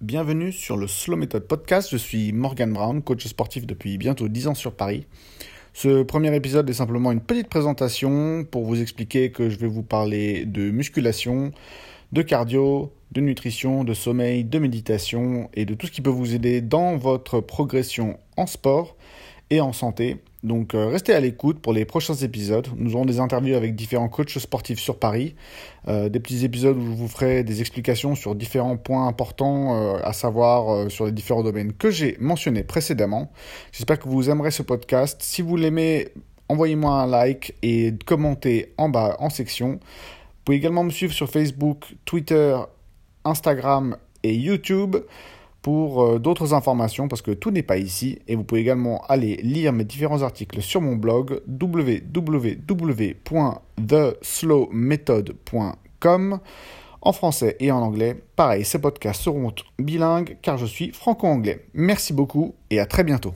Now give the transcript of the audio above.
Bienvenue sur le Slow Method Podcast. Je suis Morgan Brown, coach sportif depuis bientôt 10 ans sur Paris. Ce premier épisode est simplement une petite présentation pour vous expliquer que je vais vous parler de musculation, de cardio, de nutrition, de sommeil, de méditation et de tout ce qui peut vous aider dans votre progression en sport et en santé. Donc euh, restez à l'écoute pour les prochains épisodes. Nous aurons des interviews avec différents coachs sportifs sur Paris, euh, des petits épisodes où je vous ferai des explications sur différents points importants euh, à savoir sur les différents domaines que j'ai mentionnés précédemment. J'espère que vous aimerez ce podcast. Si vous l'aimez, envoyez-moi un like et commentez en bas en section. Vous pouvez également me suivre sur Facebook, Twitter, Instagram et YouTube pour euh, d'autres informations parce que tout n'est pas ici et vous pouvez également aller lire mes différents articles sur mon blog www.theslowmethod.com en français et en anglais. Pareil, ces podcasts seront bilingues car je suis franco-anglais. Merci beaucoup et à très bientôt.